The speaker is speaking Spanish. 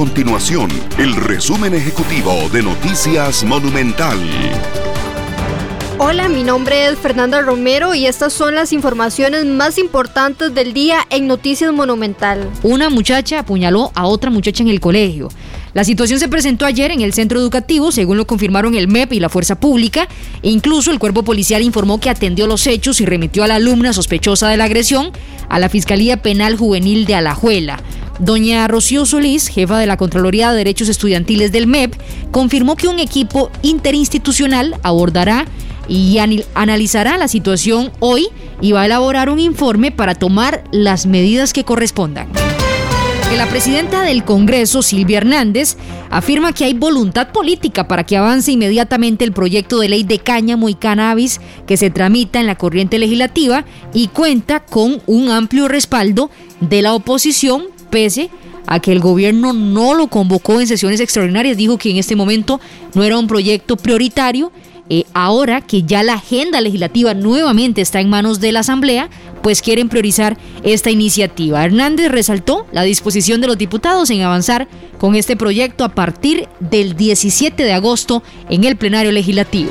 continuación el resumen ejecutivo de Noticias Monumental. Hola, mi nombre es Fernanda Romero y estas son las informaciones más importantes del día en Noticias Monumental. Una muchacha apuñaló a otra muchacha en el colegio. La situación se presentó ayer en el centro educativo, según lo confirmaron el MEP y la Fuerza Pública. E incluso el cuerpo policial informó que atendió los hechos y remitió a la alumna sospechosa de la agresión a la Fiscalía Penal Juvenil de Alajuela. Doña Rocío Solís, jefa de la Contraloría de Derechos Estudiantiles del MEP, confirmó que un equipo interinstitucional abordará y analizará la situación hoy y va a elaborar un informe para tomar las medidas que correspondan. La presidenta del Congreso, Silvia Hernández, afirma que hay voluntad política para que avance inmediatamente el proyecto de ley de cáñamo y cannabis que se tramita en la corriente legislativa y cuenta con un amplio respaldo de la oposición, pese a que el gobierno no lo convocó en sesiones extraordinarias, dijo que en este momento no era un proyecto prioritario eh, ahora que ya la agenda legislativa nuevamente está en manos de la Asamblea, pues quieren priorizar esta iniciativa. Hernández resaltó la disposición de los diputados en avanzar con este proyecto a partir del 17 de agosto en el plenario legislativo.